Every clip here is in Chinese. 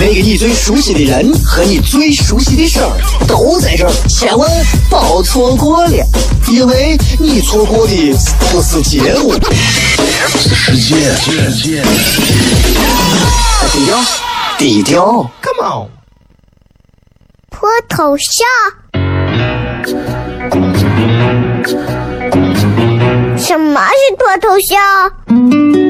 那个你最熟悉的人和你最熟悉的事儿都在这儿，千万别错过了，因为你错过的不是节目，是世界。低调，低调，Come on，脱头像？什么是脱头像？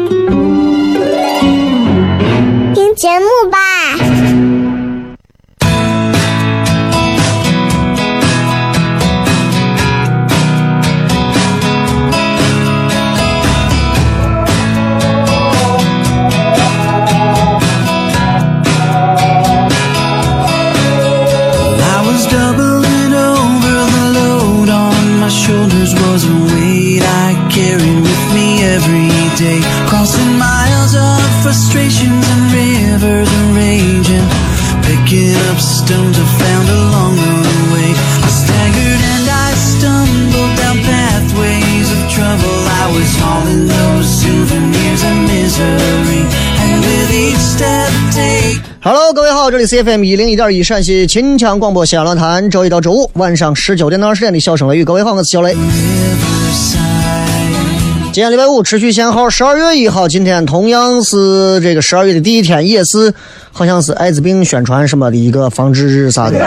节目吧。好，这里是 FM 一零一点一陕西秦腔广播西安论坛，周一到周五晚上十九点到二十点的小声雷雨，各位好，我是小雷。今天礼拜五，持续限号十二月一号，今天同样是这个十二月的第一天，也是好像是艾滋病宣传什么的一个防治日啥的。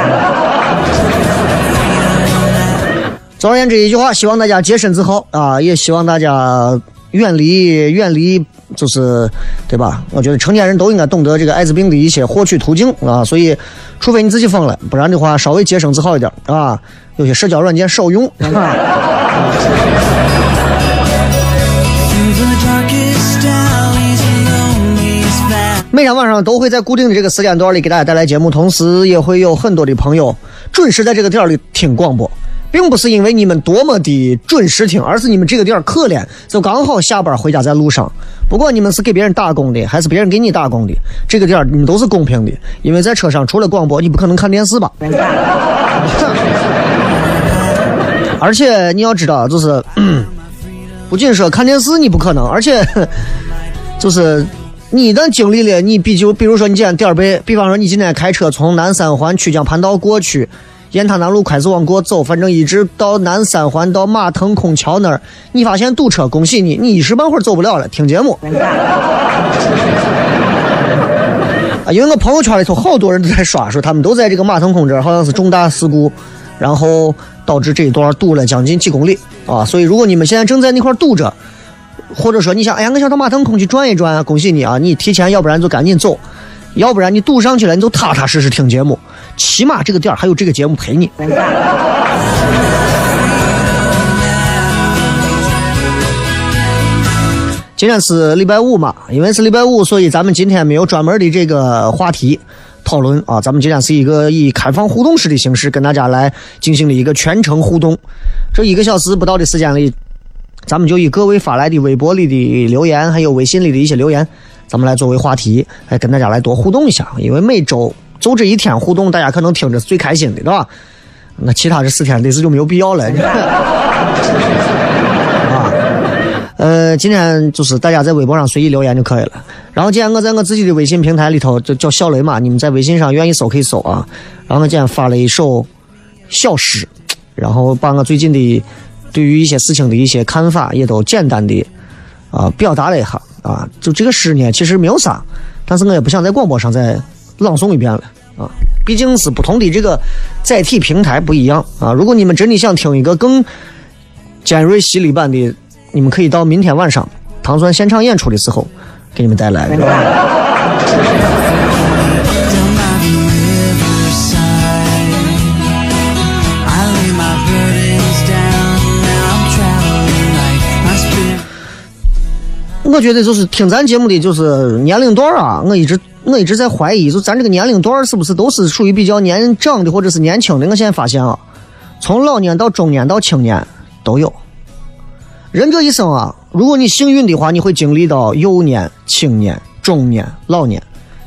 总而言之，一句话，希望大家洁身自好啊，也希望大家。远离，远离，就是，对吧？我觉得成年人都应该懂得这个艾滋病的一些获取途径啊，所以，除非你自己疯了，不然的话，稍微洁身自好一点啊。有些社交软件少用。每天晚上都会在固定的这个时间段里给大家带来节目，同时也会有很多的朋友准时在这个点里听广播。并不是因为你们多么的准时听，而是你们这个点儿可怜，就刚好下班回家在路上。不管你们是给别人打工的，还是别人给你打工的，这个点儿你们都是公平的。因为在车上除了广播，你不可能看电视吧？而且你要知道，就是不仅说看电视你不可能，而且就是你一旦经历了，你比就比如说你今天点儿背，比方说你今天开车从南三环曲江盘道过去。雁塔南路开始往过走，反正一直到南三环到马腾空桥那儿，你发现堵车，恭喜你，你一时半会儿走不了了。听节目，啊，因为我朋友圈里头好多人都在刷，说他们都在这个马腾空这儿，好像是重大事故，然后导致这一段堵了将近几公里啊。所以如果你们现在正在那块堵着，或者说你想，哎呀，我想到马腾空去转一转啊，恭喜你啊，你提前，要不然就赶紧走，要不然你堵上去了，你就踏踏实实听节目。起码这个点还有这个节目陪你。今天是礼拜五嘛，因为是礼拜五，所以咱们今天没有专门的这个话题讨论啊。咱们今天是一个以开放互动式的形式跟大家来进行了一个全程互动。这一个小时不到的时间里，咱们就以各位发来的微博里的留言，还有微信里的一些留言，咱们来作为话题，来跟大家来多互动一下。因为每周。就这一天互动，大家可能听着是最开心的，对吧？那其他这四天，类似就没有必要了。啊，呃，今天就是大家在微博上随意留言就可以了。然后今天我在我自己的微信平台里头，就叫小雷嘛，你们在微信上愿意搜可以搜啊。然后我今天发了一首小诗，然后把我最近的对于一些事情的一些看法，也都简单的啊表达了一下啊。就这个诗呢，其实没有啥，但是我也不想在广播上再。朗诵一遍了啊，毕竟是不同的这个载体平台不一样啊。如果你们真的想听一个更尖锐犀利版的，你们可以到明天晚上糖酸现场演出的时候给你们带来。我觉得就是听咱节目的就是年龄段啊，我一直我一直在怀疑，就咱这个年龄段是不是都是属于比较年长的或者是年轻的？我现在发现啊，从老年到中年到青年都有。人这一生啊，如果你幸运的话，你会经历到幼年、青年、中年、老年。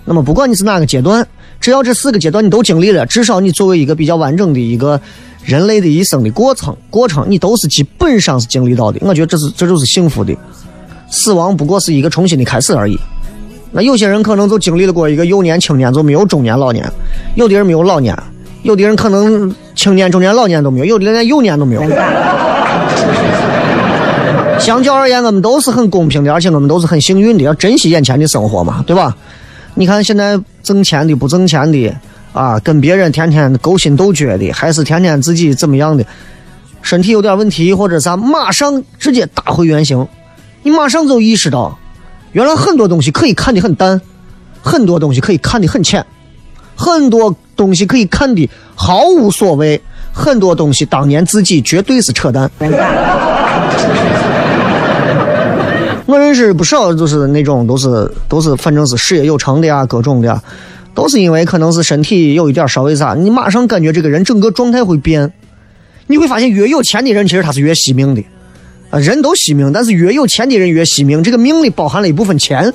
那么不管你是哪个阶段，只要这四个阶段你都经历了，至少你作为一个比较完整的一个人类的一生的过程过程，你都是基本上是经历到的。我觉得这是这就是幸福的。死亡不过是一个重新的开始而已。那有些人可能就经历了过一个幼年、青年，就没有中年、老年；有的人没有老年，有的人可能青年、中年、老年都没有，有的人连幼年都没有。相较而言，我们都是很公平的，而且我们都是很幸运的，要珍惜眼前的生活嘛，对吧？你看现在挣钱的、不挣钱的啊，跟别人天天勾心斗角的，还是天天自己怎么样的，身体有点问题或者啥，马上直接打回原形。你马上就意识到，原来很多东西可以看得很淡，很多东西可以看得很浅，很多东西可以看得毫无所谓，很多东西当年自己绝对是扯淡。我认识不少，就是那种都是都是，反正是事业有成的呀，各种的，都是因为可能是身体有一点稍微啥，你马上感觉这个人整个状态会变。你会发现，越有钱的人其实他是越惜命的。啊，人都惜命，但是越有钱的人越惜命。这个命里包含了一部分钱，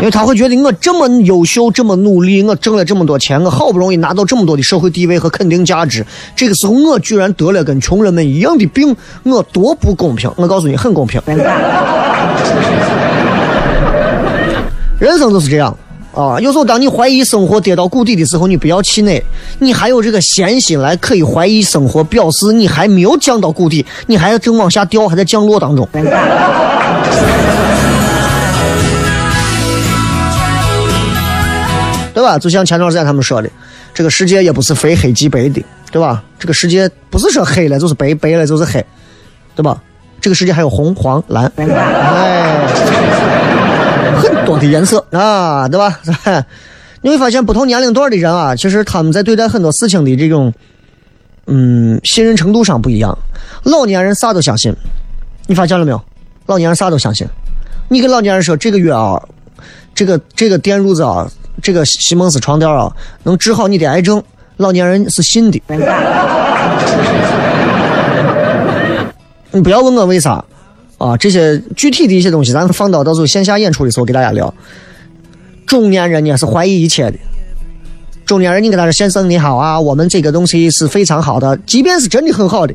因为他会觉得我这么优秀，这么努力，我挣了这么多钱，我好不容易拿到这么多的社会地位和肯定价值，这个时候我居然得了跟穷人们一样的病，我多不公平！我告诉你，很公平。人生就是这样。啊，有时候当你怀疑生活跌到谷底的时候，你不要气馁，你还有这个闲心来可以怀疑生活，表示你还没有降到谷底，你还正往下掉，还在降落当中，对吧？就像前段时间他们说的，这个世界也不是非黑即白的，对吧？这个世界不是说黑了就是白，白了就是黑，对吧？这个世界还有红、黄、蓝，哎。很多的颜色啊，对吧？你会发现不同年龄段的人啊，其实他们在对待很多事情的这种，嗯，信任程度上不一样。老年人啥都相信，你发现了没有？老年人啥都相信。你跟老年人说这个月啊，这个这个电褥子啊，这个西蒙斯床垫啊，能治好你的癌症，老年人是信的。你不要问我为啥。啊，这些具体的一些东西，咱放到到时候线下演出的时候给大家聊。中年人呢是怀疑一切的。中年人，你跟他说：“先生你好啊，我们这个东西是非常好的，即便是真的很好的，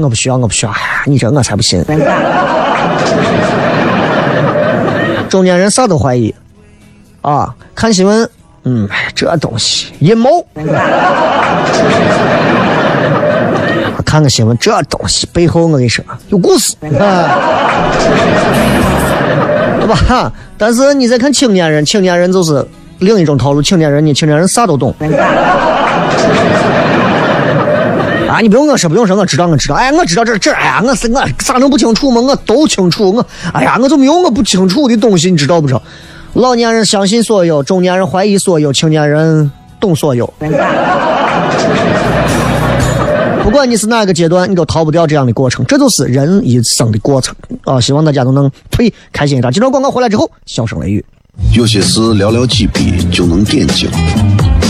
我不需要，我不需要。你这我才不信。中年人啥都怀疑。啊，看新闻，嗯，这东西阴谋。看个新闻，这东西背后我跟你说有故事，对吧？但是你再看青年人，青年人就是另一种套路。青年人你，青年人啥都懂。啊，你不用我说，不用说，我知道，我知道。哎，我知道这这，哎呀，我是我咋能不清楚吗？我都清楚。我，哎呀，我就没有我不清楚的东西，你知道不知道？老年人相信所有，中年人怀疑所有，青年人懂所有。不管你是哪个阶段，你都逃不掉这样的过程，这就是人一生的过程啊！希望大家都能呸开心一点。这段广告回来之后，笑声雷雨。有些事寥寥几笔就能点睛，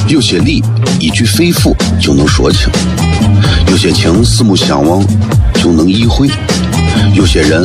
有些理一句肺腑就能说清，有些情四目相望就能意会，有些人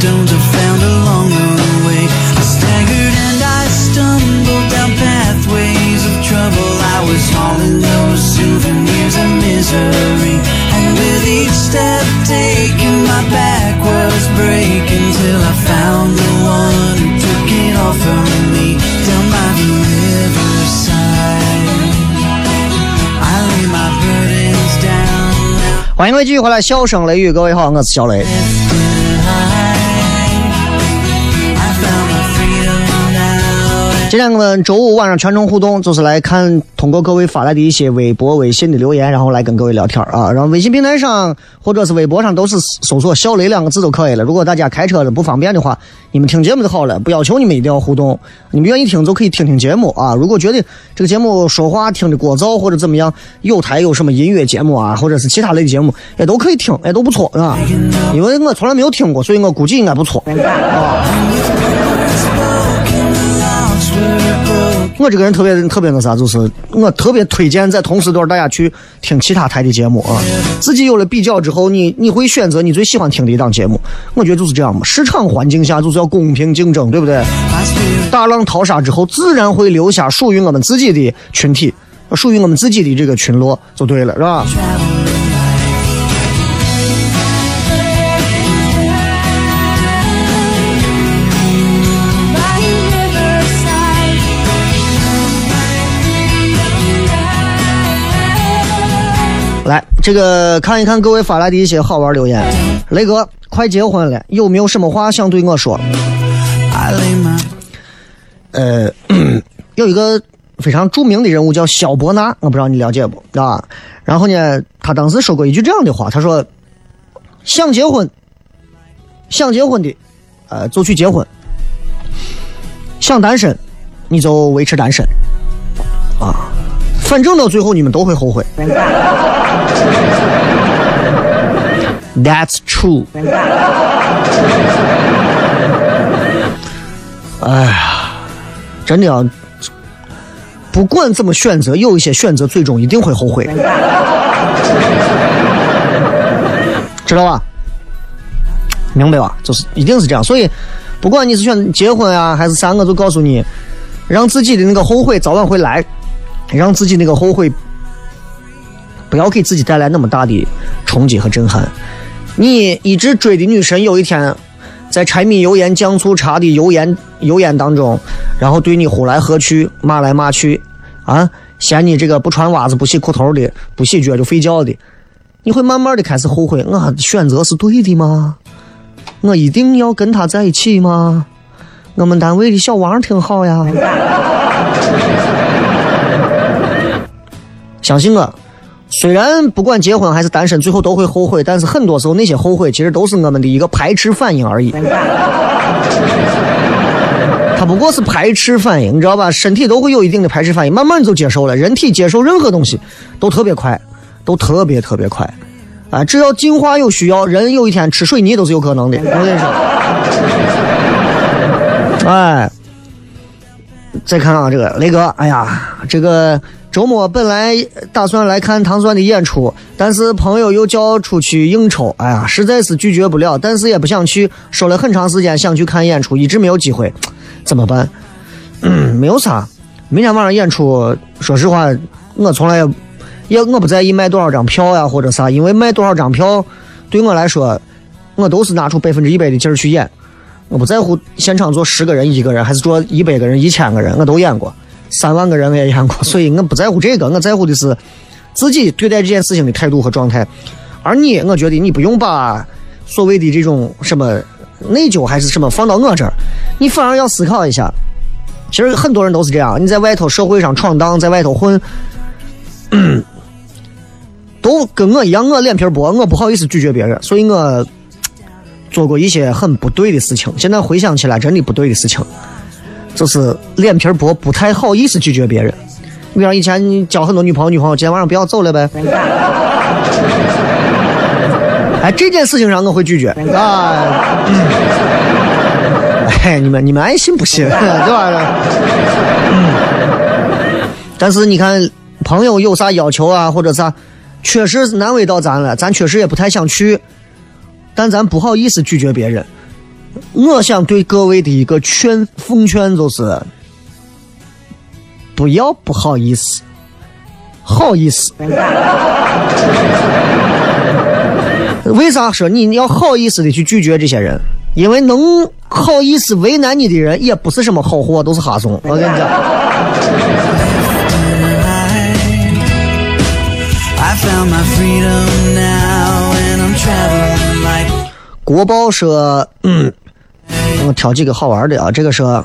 stones I found along the way. I staggered and I stumbled down pathways of trouble. I was hauling those souvenirs of misery. And with each step taken, my back was breaking till I found the one who took it all from me down by the riverside. I lay my burdens down. 欢迎各位继续回来，笑声雷雨，各位好，我是小雷。 今天我们周五晚上全程互动，就是来看通过各位发来的一些微博、微信的留言，然后来跟各位聊天啊。然后微信平台上或者是微博上都是搜索“小雷”两个字就可以了。如果大家开车的不方便的话，你们听节目就好了，不要求你们一定要互动，你们愿意听就可以听听节目啊。如果觉得这个节目说话听的聒噪或者怎么样，有台有什么音乐节目啊，或者是其他类的节目，也都可以听，也都不错啊。因为我从来没有听过，所以我估计应该不错啊。我这个人特别特别那啥，就是我特别推荐在同时段大家去听其他台的节目啊。自己有了比较之后，你你会选择你最喜欢听的一档节目。我觉得就是这样嘛，市场环境下就是要公平竞争，对不对？大浪淘沙之后，自然会留下属于我们自己的群体，属于我们自己的这个群落，就对了，是吧？这个看一看各位发来的一些好玩留言。雷哥，快结婚了，有没有什么话想对我说？呃，有一个非常著名的人物叫萧伯纳，我不知道你了解不啊？然后呢，他当时说过一句这样的话，他说：“想结婚，想结婚的，呃，就去结婚；想单身，你就维持单身，啊，反正到最后你们都会后悔。” That's true。哎呀，真的啊，不管怎么选择，有一些选择最终一定会后悔，知道吧？明白吧？就是一定是这样。所以，不管你是选结婚啊，还是啥，我就告诉你，让自己的那个后悔早晚会来，让自己那个后悔不要给自己带来那么大的冲击和震撼。你一直追的女神，有一天在柴米油盐酱醋茶的油盐油盐当中，然后对你呼来喝去，骂来骂去，啊，嫌你这个不穿袜子、不洗裤头的、不洗脚就睡觉的，你会慢慢的开始后悔，我选择是对的吗？我一定要跟他在一起吗？我们单位的小王挺好呀。相信我，虽然不管结婚还是单身，最后都会后悔，但是很多时候那些后悔其实都是我们的一个排斥反应而已。它不过是排斥反应，你知道吧？身体都会有一定的排斥反应，慢慢你就接受了。人体接受任何东西都特别快，都特别特别快。啊，只要进化有需要，人有一天吃水泥都是有可能的。我跟你说，哎，再看啊，这个雷哥，哎呀，这个周末本来打算来看唐钻的演出，但是朋友又叫出去应酬，哎呀，实在是拒绝不了，但是也不想去，说了很长时间想去看演出，一直没有机会，怎么办？嗯，没有啥，明天晚上演出，说实话，我从来也也我不在意卖多少张票呀或者啥，因为卖多少张票对我来说，我都是拿出百分之一百的劲儿去演。我不在乎现场坐十个人、一个人，还是坐一百个人、一千个人，我都演过，三万个人我也演过，所以我不在乎这个，我在乎的是自己对待这件事情的态度和状态。而你，我觉得你不用把所谓的这种什么内疚还是什么放到我这儿，你反而要思考一下。其实很多人都是这样，你在外头社会上闯荡，在外头混，都跟我一样，我脸皮薄，我不好意思拒绝别人，所以我做过一些很不对的事情。现在回想起来，真的不对的事情，就是脸皮薄，不太好意思拒绝别人。你比方以前你交很多女朋友，女朋友今天晚上不要走了呗。哎，这件事情上我会拒绝啊。哎，你们你们爱信不信，对吧？但是你看，朋友有啥要求啊，或者啥，确实难为到咱了，咱确实也不太想去，但咱不好意思拒绝别人。我想对各位的一个劝奉劝就是，不要不好意思，好意思。为啥说你要好意思的去拒绝这些人？因为能好意思为难你的人，也不是什么好货，都是哈怂。我跟你讲。国宝说，嗯，我挑几个好玩的啊。这个说，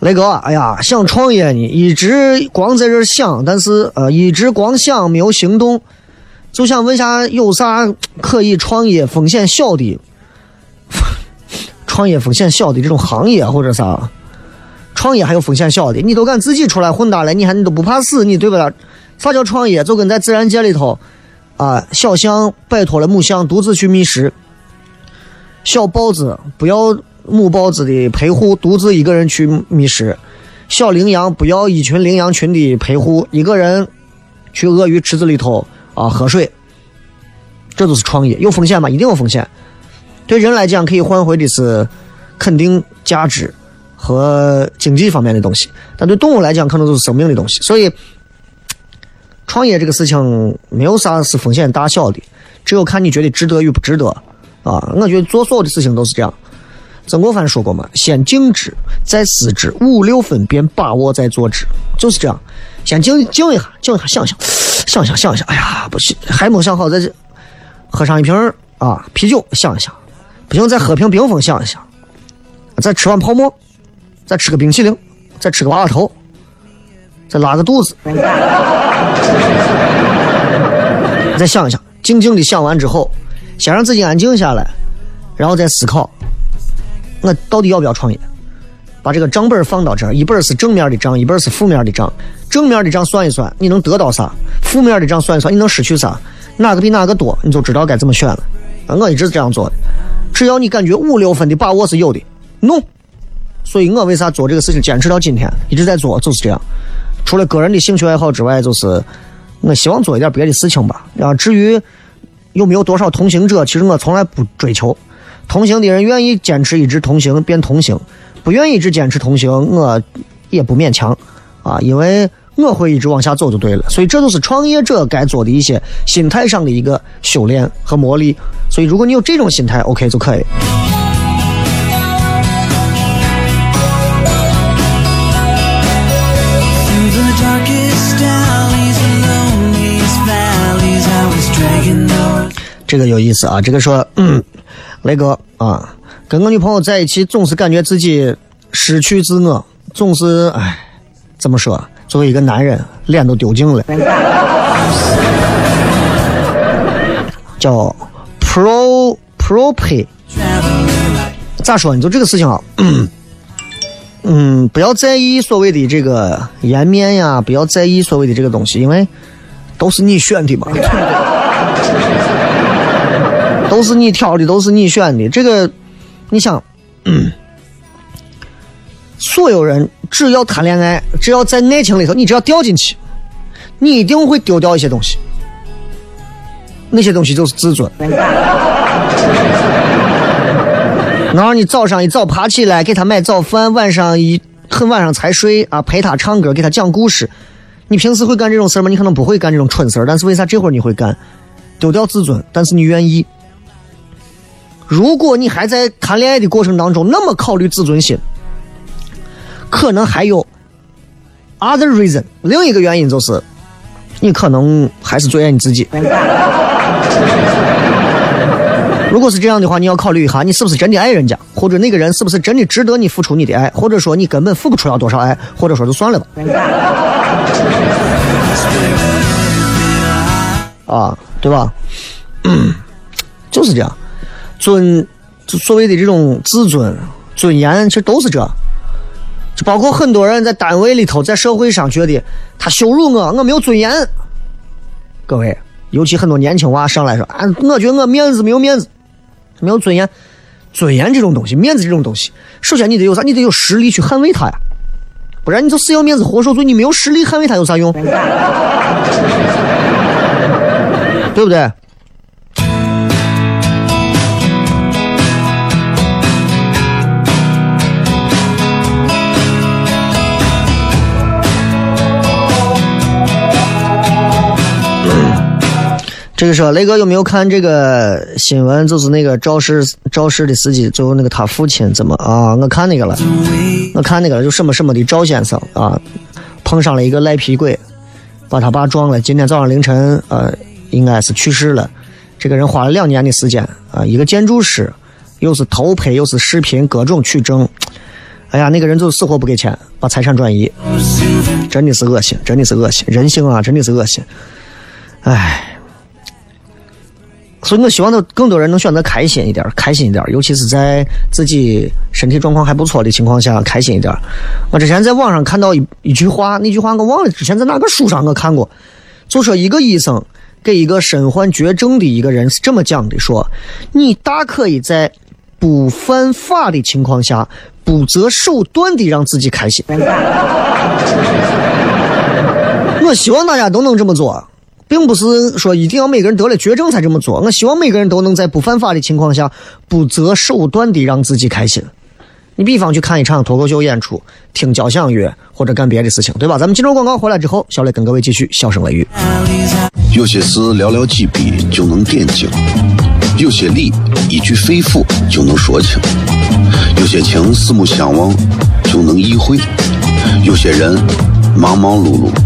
雷哥，哎呀，想创业呢，一直光在这想，但是呃，一直光想没有行动，就想问下有啥可以创业风险小的，创业风险小的这种行业或者啥，创业还有风险小的，你都敢自己出来混搭了，你还你都不怕死，你对不对？啥叫创业？就跟在自然界里头，啊，小象摆脱了母象，独自去觅食。小豹子不要母豹子的陪护，独自一个人去觅食；小羚羊不要一群羚羊群的陪护，一个人去鳄鱼池子里头啊喝水。这都是创业，有风险吗？一定有风险。对人来讲，可以换回的是肯定价值和经济方面的东西，但对动物来讲，可能都是生命的东西。所以，创业这个事情没有啥是风险大小的，只有看你觉得值得与不值得。啊，我觉得做所有的事情都是这样。曾国藩说过嘛，先静止，再思之，五六分便把握再做之，就是这样。先静静一下，静一下，想想，想想，想想。哎呀，不行，还没想好，再喝上一瓶啊啤酒，想一想。不行，再喝瓶冰峰，想一想。再吃碗泡沫，再吃个冰淇淋，再吃个娃娃头，再拉个肚子，再想一想。静静的想完之后。先让自己安静下来，然后再思考，我到底要不要创业？把这个账本放到这儿，一本是正面的账，一本是负面的账。正面的账算一算，你能得到啥？负面的账算一算，你能失去啥？哪个比哪个多，你就知道该怎么选了。我一直是这样做的，只要你感觉五六分的把握是有的，弄。所以我为啥做这个事情坚持到今天，一直在做，就是这样。除了个人的兴趣爱好之外，就是我希望做一点别的事情吧。然后至于。有没有多少同行者？其实我从来不追求，同行的人愿意坚持一直同行变同行，不愿意一直坚持同行，我也不勉强啊，因为我会一直往下走就对了。所以这都是创业者该做的一些心态上的一个修炼和磨砺。所以如果你有这种心态，OK 就可以。这个有意思啊！这个说，雷哥啊，跟我女朋友在一起，总是感觉自己失去自我，总是哎，怎么说？作为一个男人，脸都丢尽了。叫 pro pro pay，咋说？你就这个事情啊，嗯，不要在意所谓的这个颜面呀，不要在意所谓的这个东西，因为都是你选的嘛。都是你挑的，都是你选的。这个，你想，所有人只要谈恋爱，只要在爱情里头，你只要掉进去，你一定会丢掉一些东西。那些东西就是自尊。然后你早上一早爬起来给他买早饭，晚上一很晚上才睡啊，陪他唱歌，给他讲故事，你平时会干这种事吗？你可能不会干这种蠢事，但是为啥这会儿你会干？丢掉自尊，但是你愿意。如果你还在谈恋爱的过程当中那么考虑自尊心，可能还有 other reason，另一个原因就是，你可能还是最爱你自己。如果是这样的话，你要考虑一下，你是不是真的爱人家，或者那个人是不是真的值得你付出你的爱，或者说你根本付不出要多少爱，或者说就算了吧。啊，对吧？嗯，就是这样，尊，所谓的这种自尊、尊严，其实都是这。就包括很多人在单位里头，在社会上觉得他羞辱我，我没有尊严。各位，尤其很多年轻娃上来说啊，我觉得我面子没有面子，没有尊严。尊严这种东西，面子这种东西，首先你得有啥？你得有实力去捍卫它呀，不然你就死要面子活受罪，你没有实力捍卫它有啥用？对不对？这个说雷哥有没有看这个新闻？就是那个肇事肇事的司机，最后那个他父亲怎么啊？我看那个了，我看那个了，就什么什么的赵先生啊，碰上了一个赖皮鬼，把他爸撞了。今天早上凌晨，呃，应该是去世了。这个人花了两年的时间啊，一个建筑师，又是偷拍又是视频，各种取证。哎呀，那个人就死活不给钱，把财产转移，真的是恶心，真的是恶心，人性啊，真的是恶心。唉。所以我希望呢，更多人能选择开心一点，开心一点，尤其是在自己身体状况还不错的情况下，开心一点。我之前在网上看到一一句话，那句话我忘了之前在哪个书上我看过，就说一个医生给一个身患绝症的一个人是这么讲的：说你大可以在不犯法的情况下，不择手段的让自己开心。我希望大家都能这么做。并不是说一定要每个人得了绝症才这么做，我希望每个人都能在不犯法的情况下，不择手段的让自己开心。你比方去看一场脱口秀演出，听交响乐或者干别的事情，对吧？咱们进入广告回来之后，小雷跟各位继续笑声雷雨。有些事寥寥几笔就能点睛，有些理一句肺腑就能说清，有些情四目相望就能意会，有些人忙忙碌碌。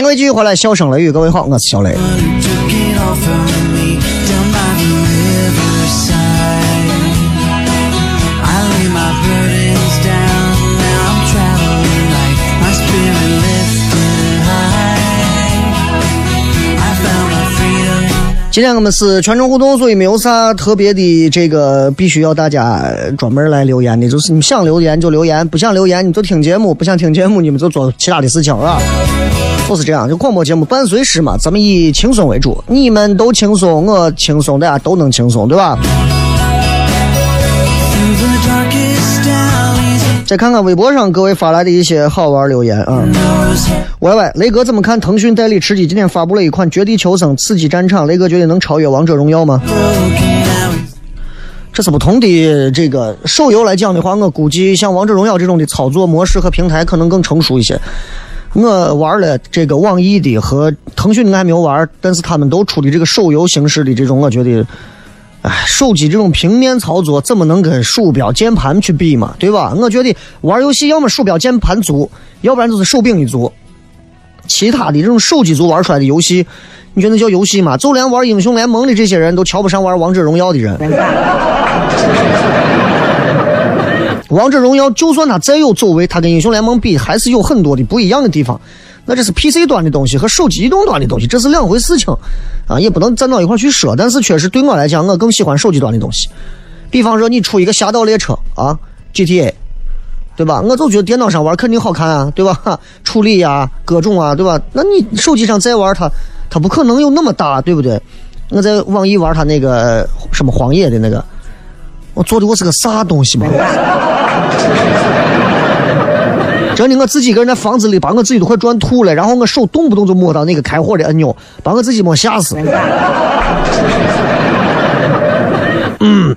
迎各位继续回来，笑声雷雨，各位好，我是小雷。今天我们是全程互动，所以没有啥特别的这个必须要大家专门来留言的，就是你想留言就留言，不想留言你就听节目，不想听节目你们就做其他的事情啊。就是这样，就广播节目伴随时嘛，咱们以轻松为主，你们都轻松，我轻松，大家都能轻松，对吧？再看看微博上各位发来的一些好玩留言啊。喂喂，雷哥怎么看腾讯代理吃鸡今天发布了一款《绝地求生：刺激战场》，雷哥觉得能超越《王者荣耀》吗？这是不同的这个手游来讲的话，我估计像王者荣耀这种的操作模式和平台可能更成熟一些。我玩了这个网易的和腾讯的我还没有玩，但是他们都出的这个手游形式的这种，我觉得，哎，手机这种平面操作怎么能跟鼠标键盘去比嘛？对吧？我觉得玩游戏要么鼠标键盘足，要不然就是手柄一族。其他的这种手机族玩出来的游戏，你觉得那叫游戏吗？就连玩英雄联盟的这些人都瞧不上玩王者荣耀的人。王者荣耀就算它再有走位，它跟英雄联盟比还是有很多的不一样的地方。那这是 PC 端的东西和手机移动端的东西，这是两回事情啊，也不能站到一块去说。但是确实对我来讲，我更喜欢手机端的东西。比方说你出一个侠盗猎车啊，GTA，对吧？我就觉得电脑上玩肯定好看啊，对吧？处理呀、各种啊，对吧？那你手机上再玩它，它不可能有那么大，对不对？我在网易玩它那个什么荒野的那个，我做的我是个啥东西嘛？真的，我自己一个人在房子里，把我自己都快转吐了，然后我手动不动就摸到那个开火的按钮，把我自己摸吓死。嗯，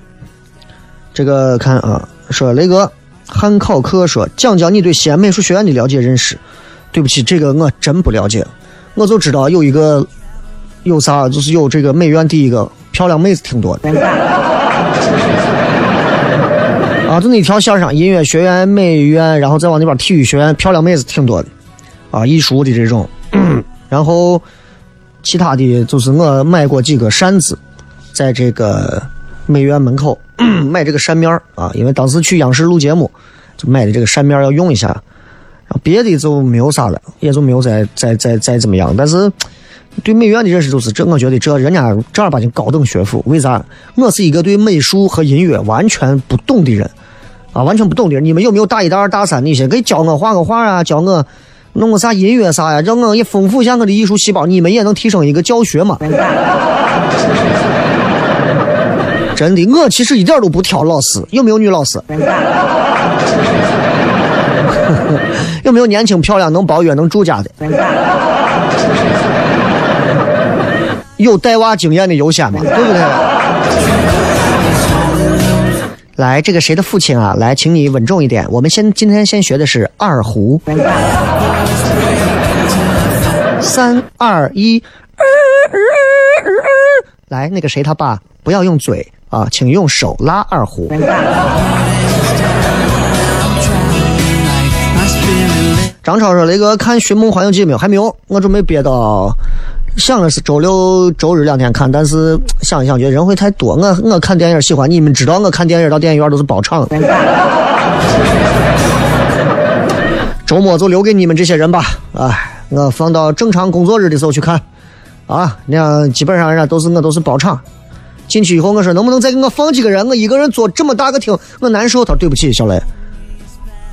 这个看啊，说雷哥汉考克说讲讲你对西安美术学院的了解认识。对不起，这个我真不了解，我就知道有一个有啥，就是有这个美院第一个漂亮妹子挺多的。啊，就那条线上，音乐学院、美院，然后再往那边体育学院，漂亮妹子挺多的，啊，艺术的这种，然后其他的就是我买过几个扇子，在这个美院门口 买这个扇面儿啊，因为当时去央视录节目，就买的这个扇面要用一下，然后别的就没有啥了，也就没有再再再再怎么样，但是。对美院的认识就是这，我觉得这人家正儿八经高等学府。为啥？我是一个对美术和音乐完全不懂的人，啊，完全不懂的人。你们有没有大一、大二、大三那些可以教我画个画啊，教我弄个啥音乐啥呀，让我也丰富一下我的艺术细胞？你们也能提升一个教学嘛？真的，我其实一点都不挑老师。有没有女老师？有没有年轻漂亮能包月能住家的？有带娃经验的优先嘛，对不对？来，这个谁的父亲啊？来，请你稳重一点。我们先今天先学的是二胡。三二一，来，那个谁他爸，不要用嘴啊，请用手拉二胡。张超说：“雷哥看《寻梦环游记》没有？还没有，我准备憋到，想的是周六、周日两天看，但是想一想觉得人会太多。我我看电影喜欢，你们知道我看电影到电影院都是包场。周末就留给你们这些人吧，哎，我放到正常工作日的时候去看，啊，那样基本上人家都是我都是包场。进去以后我说能不能再给我放几个人？我一个人坐这么大个厅，我难受。他说对不起，小雷，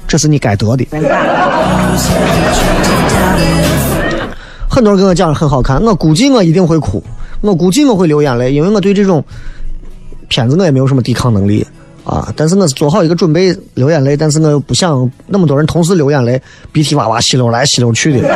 这是你该得的。很多人跟我讲很好看，我估计我一定会哭，我估计我会流眼泪，因为我对这种片子我也没有什么抵抗能力啊。但是我是做好一个准备流眼泪，但是我又不想那么多人同时流眼泪，鼻涕哇哇吸溜来吸溜去的。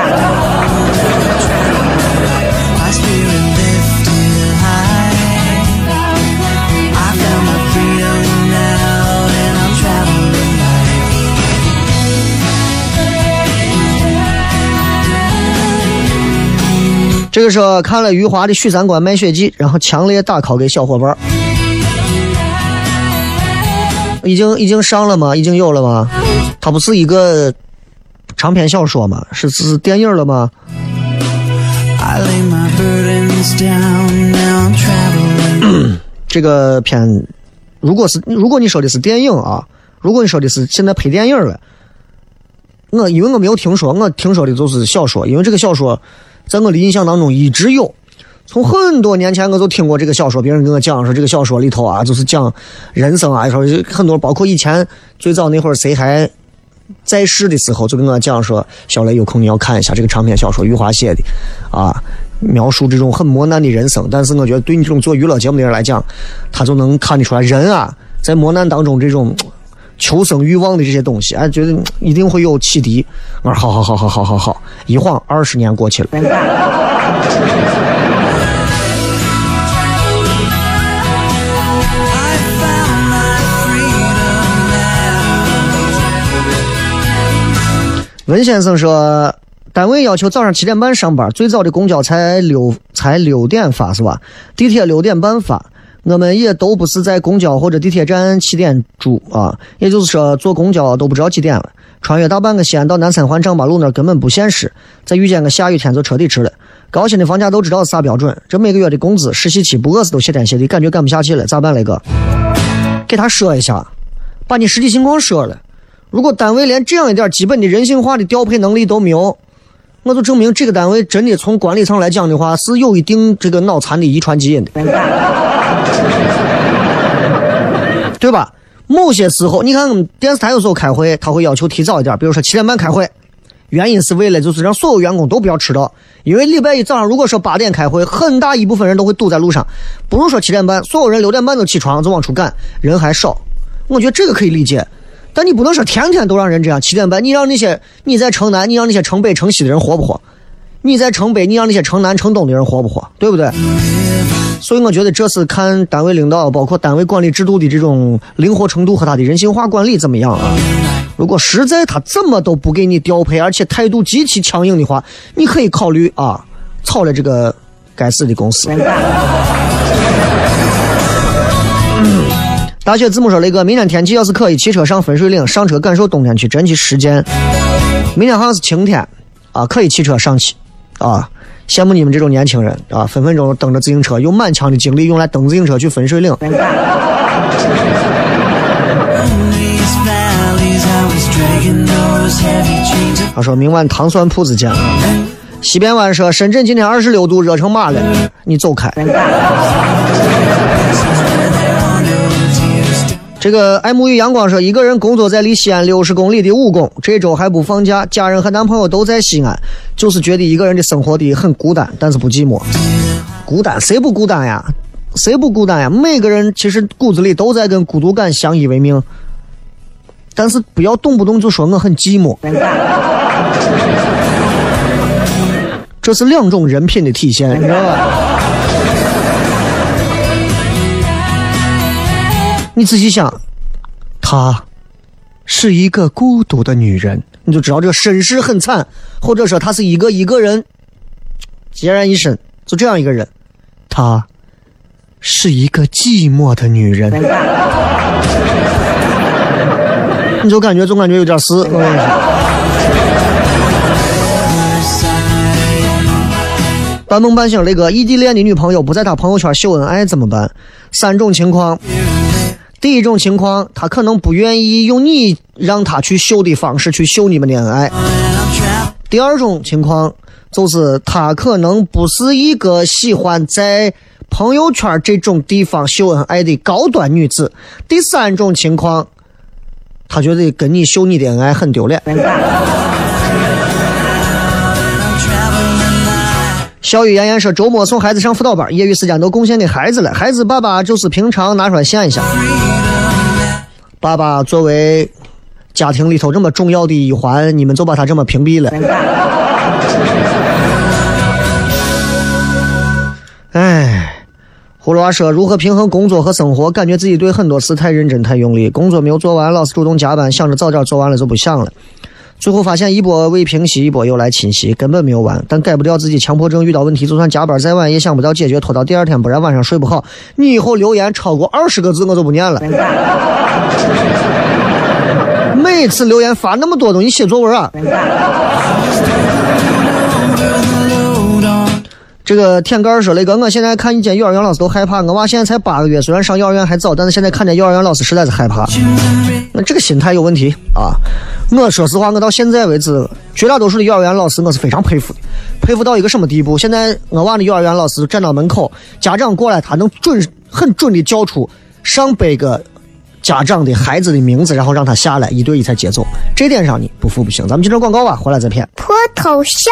这个时候看了余华的《许三观卖血记》，然后强烈打 call 给小伙伴。已经已经上了吗？已经有了吗？它不是一个长篇小说吗？是是电影了吗？这个片，如果是如果你说的是电影啊，如果你说的是现在拍电影了，我因为我没有听说，我听说的就是小说，因为这个小说在我的印象当中一直有，从很多年前我就听过这个小说，别人跟我讲说这个小说里头啊，就是讲人生啊，说很多包括以前最早那会儿谁还在世的时候，就跟我讲说，小雷有空你要看一下这个长篇小说，余华写的，啊，描述这种很磨难的人生。但是我觉得对你这种做娱乐节目的人来讲，他就能看得出来，人啊在磨难当中这种求生欲望的这些东西，哎，觉得一定会有启迪。我说好好好好好好好，一晃二十年过去了。文先生说，单位要求早上七点半上班，最早的公交才六才六点发是吧？地铁六点半发。我们也都不是在公交或者地铁站起点住啊，也就是说坐公交都不知道几点了。穿越大半个西安到南三环丈八路那根本不现实，再遇见个下雨天就彻底迟了。高新的房价都知道是啥标准，这每个月的工资实习期不饿死都谢天谢地，感觉干不下去了，咋办雷哥？给他说一下，把你实际情况说了。如果单位连这样一点基本的人性化的调配能力都没有，我就证明这个单位真的从管理层来讲的话，是有一定这个脑残的遗传基因的，对吧？某些时候，你看我们电视台有时候开会，他会要求提早一点，比如说七点半开会，原因是为了就是让所有员工都不要迟到，因为礼拜一早上如果说八点开会，很大一部分人都会堵在路上，不如说七点半，所有人六点半就起床就往出赶，人还少，我觉得这个可以理解。但你不能说天天都让人这样，七点半，你让那些你在城南，你让那些城北、城西的人活不活？你在城北，你让那些城南、城东的人活不活？对不对？所以我觉得这是看单位领导，包括单位管理制度的这种灵活程度和他的人性化管理怎么样啊？如果实在他怎么都不给你调配，而且态度极其强硬的话，你可以考虑啊，炒了这个该死的公司。大雪字母说雷哥，明天天气要是可以，骑车上分水岭，上车感受冬天去，真去实践。明天好像是晴天，啊，可以骑车上去，啊，羡慕你们这种年轻人啊，分分钟蹬着自行车，用满腔的精力用来蹬自行车去分水岭。他说明晚糖蒜铺子见。西边湾说深圳今天二十六度，热成马了，你走开。这个爱沐浴阳光说，一个人工作在离西安六十公里的武功，这周还不放假，家人和男朋友都在西安，就是觉得一个人的生活的很孤单，但是不寂寞。孤单谁不孤单呀？谁不孤单呀？每个人其实骨子里都在跟孤独感相依为命，但是不要动不动就说我很寂寞。这是两种人品的体现，你知道吧？你仔细想，她是一个孤独的女人，你就知道这个身世很惨，或者说她是一个一个人孑然一身，就这样一个人，她是一个寂寞的女人，你就感觉总感觉有点事，我跟你说。半梦半醒，雷哥，异地恋的女朋友不在他朋友圈秀恩爱怎么办？三种情况。第一种情况，他可能不愿意用你让他去秀的方式去秀你们的恩爱。第二种情况，就是他可能不是一个喜欢在朋友圈这种地方秀恩爱的高端女子。第三种情况，他觉得跟你秀你的恩爱很丢脸。小雨妍妍说：“周末送孩子上辅导班，业余时间都贡献给孩子了。孩子爸爸就是平常拿出来献一下。爸爸作为家庭里头这么重要的一环，你们就把他这么屏蔽了。哎，葫芦娃说如何平衡工作和生活？感觉自己对很多事太认真太用力，工作没有做完，老是主动加班，想着早点做完了就不想了。最后发现一波未平息，一波又来侵袭，根本没有完。但改不掉自己强迫症，遇到问题就算加班再晚也想不到解决，拖到第二天，不然晚上睡不好。你以后留言超过二十个字我就不念了。每次留言发那么多东西，写作文啊？这个舔盖儿说：“雷哥，我现在看一见幼儿园老师都害怕。我娃现在才八个月，虽然上幼儿园还早，但是现在看见幼儿园老师实在是害怕。那这个心态有问题啊！我说实话，我到现在为止绝大多数的幼儿园老师我是非常佩服的，佩服到一个什么地步？现在我娃的幼儿园老师站到门口，家长过来，他能准很准的叫出上百个家长的孩子的名字，然后让他下来一对一才接走。这点上你不服不行。咱们进段广告吧，回来再骗。脱头像。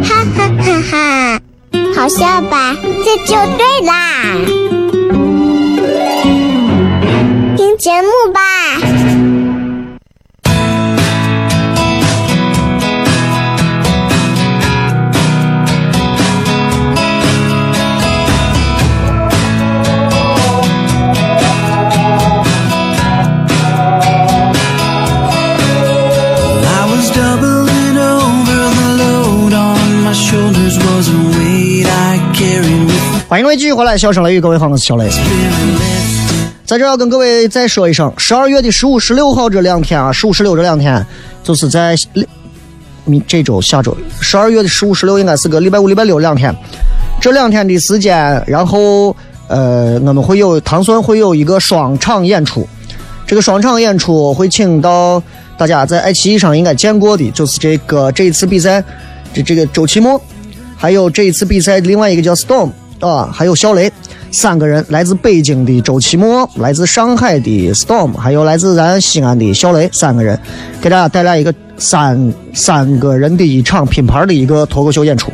哈哈哈哈！好笑吧？这就对啦。听节目吧。欢迎各位继续回来，笑声雷雨，各位好，我是小雷。在这要跟各位再说一声，十二月的十五、十六号这两天啊，十五、十六这两天，就是在明这周、下周，十二月的十五、十六应该是个礼拜五、礼拜六两天，这两天的时间，然后呃，我们会有糖蒜会有一个双场演出，这个双场演出会请到大家在爱奇艺上应该见过的，就是这个这一次比赛，这这个周奇墨，还有这一次比赛另外一个叫 Storm 啊，还有小雷。三个人，来自北京的周奇墨，来自上海的 Storm，还有来自咱西安的小雷，三个人给大家带来一个三三个人的一场品牌的一个脱口秀演出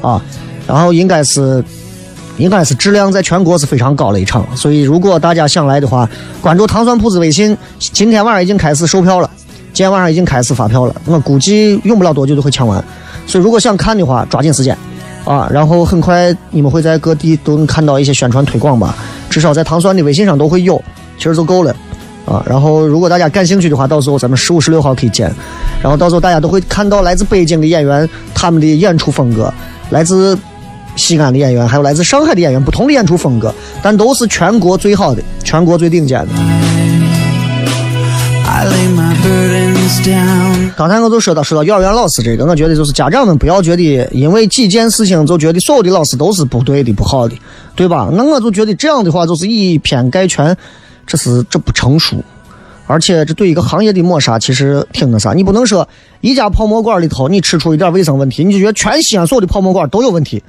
啊，然后应该是应该是质量在全国是非常高的一场，所以如果大家想来的话，关注糖蒜铺子微信，今天晚上已经开始售票了，今天晚上已经开始发票了，我估计用不了多久就会抢完，所以如果想看的话，抓紧时间。啊，然后很快你们会在各地都能看到一些宣传推广吧，至少在糖蒜的微信上都会有，其实就够了。啊，然后如果大家感兴趣的话，到时候咱们十五、十六号可以见，然后到时候大家都会看到来自北京的演员他们的演出风格，来自西安的演员，还有来自上海的演员，不同的演出风格，但都是全国最好的，全国最顶尖的。刚才我就说到说到幼儿园老师这个，我觉得就是家长们不要觉得因为几件事情就觉得所有的老师都是不对的、不好的，对吧？那我就觉得这样的话就是以偏概全，这是这不成熟，而且这对一个行业的抹杀其实挺那啥。你不能说一家泡馍馆里头你吃出一点卫生问题，你就觉得全西安所有的泡馍馆都有问题，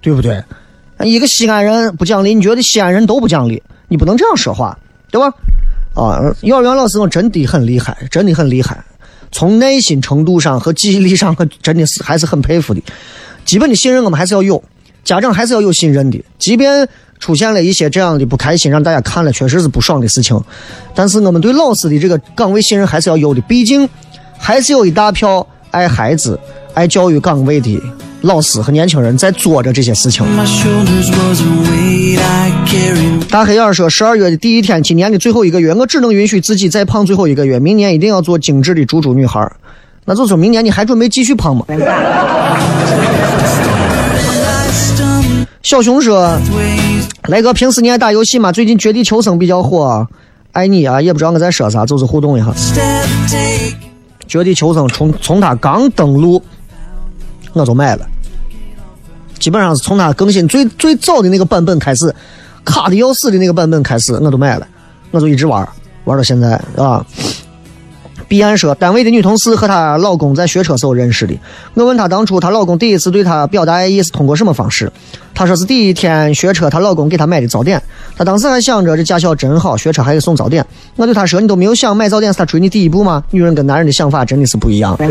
对不对？一个西安人不讲理，你觉得西安人都不讲理，你不能这样说话，对吧？啊，幼儿园老师我真的很厉害，真的很厉害。从耐心程度上和记忆力上，我真的是还是很佩服的。基本的信任我们还是要有，家长还是要有信任的。即便出现了一些这样的不开心，让大家看了确实是不爽的事情，但是我们对老师的这个岗位信任还是要有的。毕竟还是有一大票爱孩子、爱教育岗位的老师和年轻人在做着这些事情。大黑眼说，十二月的第一天，今年的最后一个月，我只能允许自己再胖最后一个月，明年一定要做精致的猪猪女孩。那就说明年你还准备继续胖吗？小熊说，来哥平时你爱打游戏吗？最近绝地求生比较火，爱你啊，也不知道我在说啥，就是互动一下。绝地求生从从它刚登陆，我就买了，基本上是从它更新最最早的那个版本开始，卡的要死的那个版本开始，我都买了，我就一直玩，玩到现在啊。彼岸说，单位的女同事和她老公在学车时候认识的。我问她当初她老公第一次对她表达爱意是通过什么方式，她说是第一天学车，她老公给她买的早点。她当时还想着这驾校真好，学车还给送早点。我对她说，你都没有想买早点是他追你第一步吗？女人跟男人的想法真的是不一样。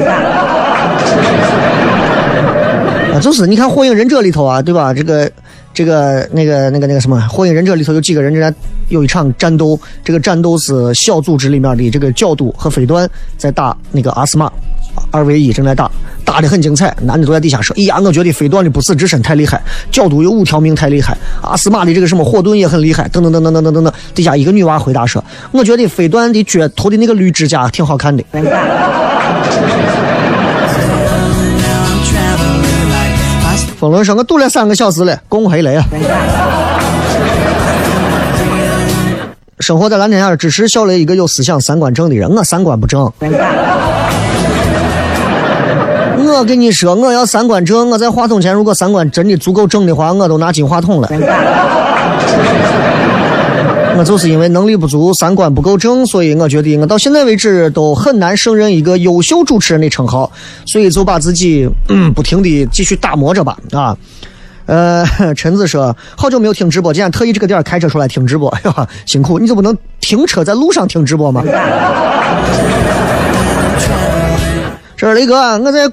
就是你看《火影忍者》里头啊，对吧？这个、这个、那个、那个、那个什么，《火影忍者》里头有几个人，正在有一场战斗，这个战斗是小组织里面的这个角度和飞段在打那个阿斯玛，二 v 一正在打，打的很精彩。男的都在底下说：“哎呀，我觉得飞段的不死之身太厉害，角度有五条命太厉害，阿斯玛的这个什么火盾也很厉害，等等等等等等等等。”底下一个女娃回答说：“我觉得飞段的脚头的那个绿指甲挺好看的。”风轮说：“我堵了三个小时了，公黑了呀！”生活在蓝天下，支持小雷一个有思想、三观正的人。我三观不正。我跟你说，我要三观正，我在话筒前如果三观真的足够正的话，我都拿金话筒了。我就是因为能力不足，三观不够正，所以我觉得我到现在为止都很难胜任一个优秀主持人的称号，所以就把自己嗯不停的继续打磨着吧啊。呃，陈子说好久没有听直播，今天特意这个点开车出来听直播，哎呀，辛苦，你就不能停车在路上听直播吗？这是雷哥，我在。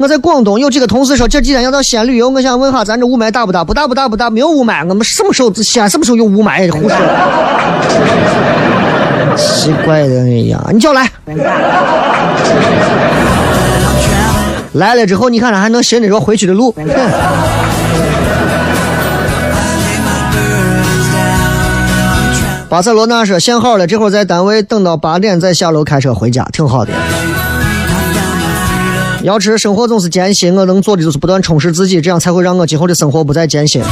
我在广东有几个同事说这几天要到西安旅游，我想问下咱这雾霾大不大？不大不大不大，没有雾霾。我们什么时候西安什么时候有雾霾？胡说！奇怪的，哎呀，你叫来，来了之后你看他还能寻得着回去的路。巴塞罗那说限号了，这会儿在单位等到八点再下楼开车回家，挺好的。要知生活总是艰辛，我能做的就是不断充实自己，这样才会让我今后的生活不再艰辛，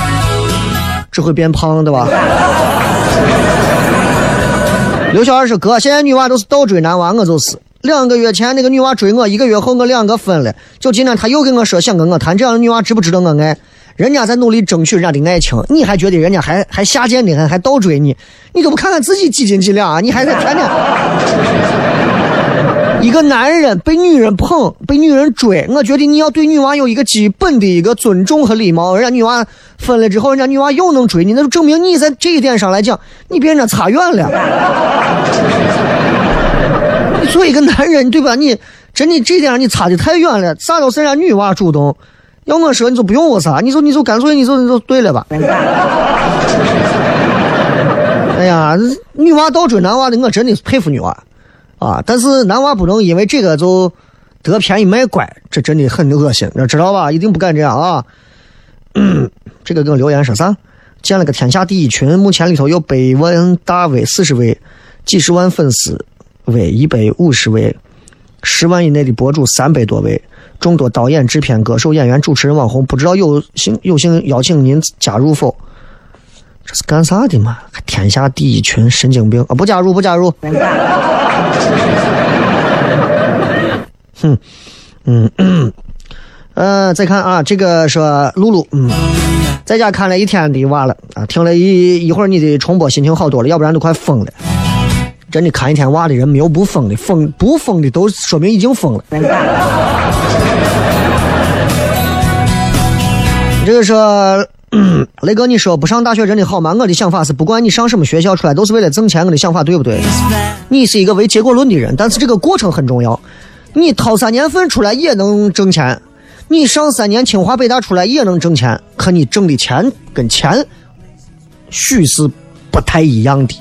只会变胖，对吧？刘小二说：“哥，现在女娃都是倒追男娃，我就是两个月前那个女娃追我，一个月后我两个分了，就今天她又跟我说想跟我谈，这样的女娃值不值得我爱？人家在努力争取人家的爱情，你还觉得人家还还下贱的很，还倒追你？你都不看看自己几斤几两啊？你还在天天。”一个男人被女人捧，被女人追，我觉得你要对女娃有一个基本的一个尊重和礼貌。人家女娃分了之后，人家女娃又能追你，那就证明你在这一点上来讲，你比人家差远了。你作为一个男人，对吧？你真的这点上你差的太远了。啥都是人家女娃主动，要我说你就不用我啥，你就你就干脆你就你就对了吧。哎呀，女娃倒追男娃的，我真的是佩服女娃。啊！但是男娃不能因为这个就得便宜卖乖，这真的很恶心，知道吧？一定不敢这样啊！这个给我留言说啥？建了个天下第一群，目前里头有百万大 V 四十位，几十万粉丝 V 一百五十位，十万以内的博主三百多位，众多导演、制片、歌手、演员、主持人、网红，不知道有幸有幸邀请您加入否？这是干啥的嘛？天下第一群，神经病啊！不加入，不加入。哼，嗯嗯，呃，再看啊，这个说露露，嗯，在家看了一天的娃了啊，听了一一会儿你的重播，心情好多了，要不然都快疯了。真的看一天娃的人没有不疯的，疯不疯的都说明已经疯了。这个说。雷哥，你说不上大学真的好吗？我的想法是，不管你上什么学校出来，都是为了挣钱。我的想法对不对？你是一个为结果论的人，但是这个过程很重要。你掏三年粪出来也能挣钱，你上三年清华北大出来也能挣钱，可你挣的钱跟钱，许是不太一样的。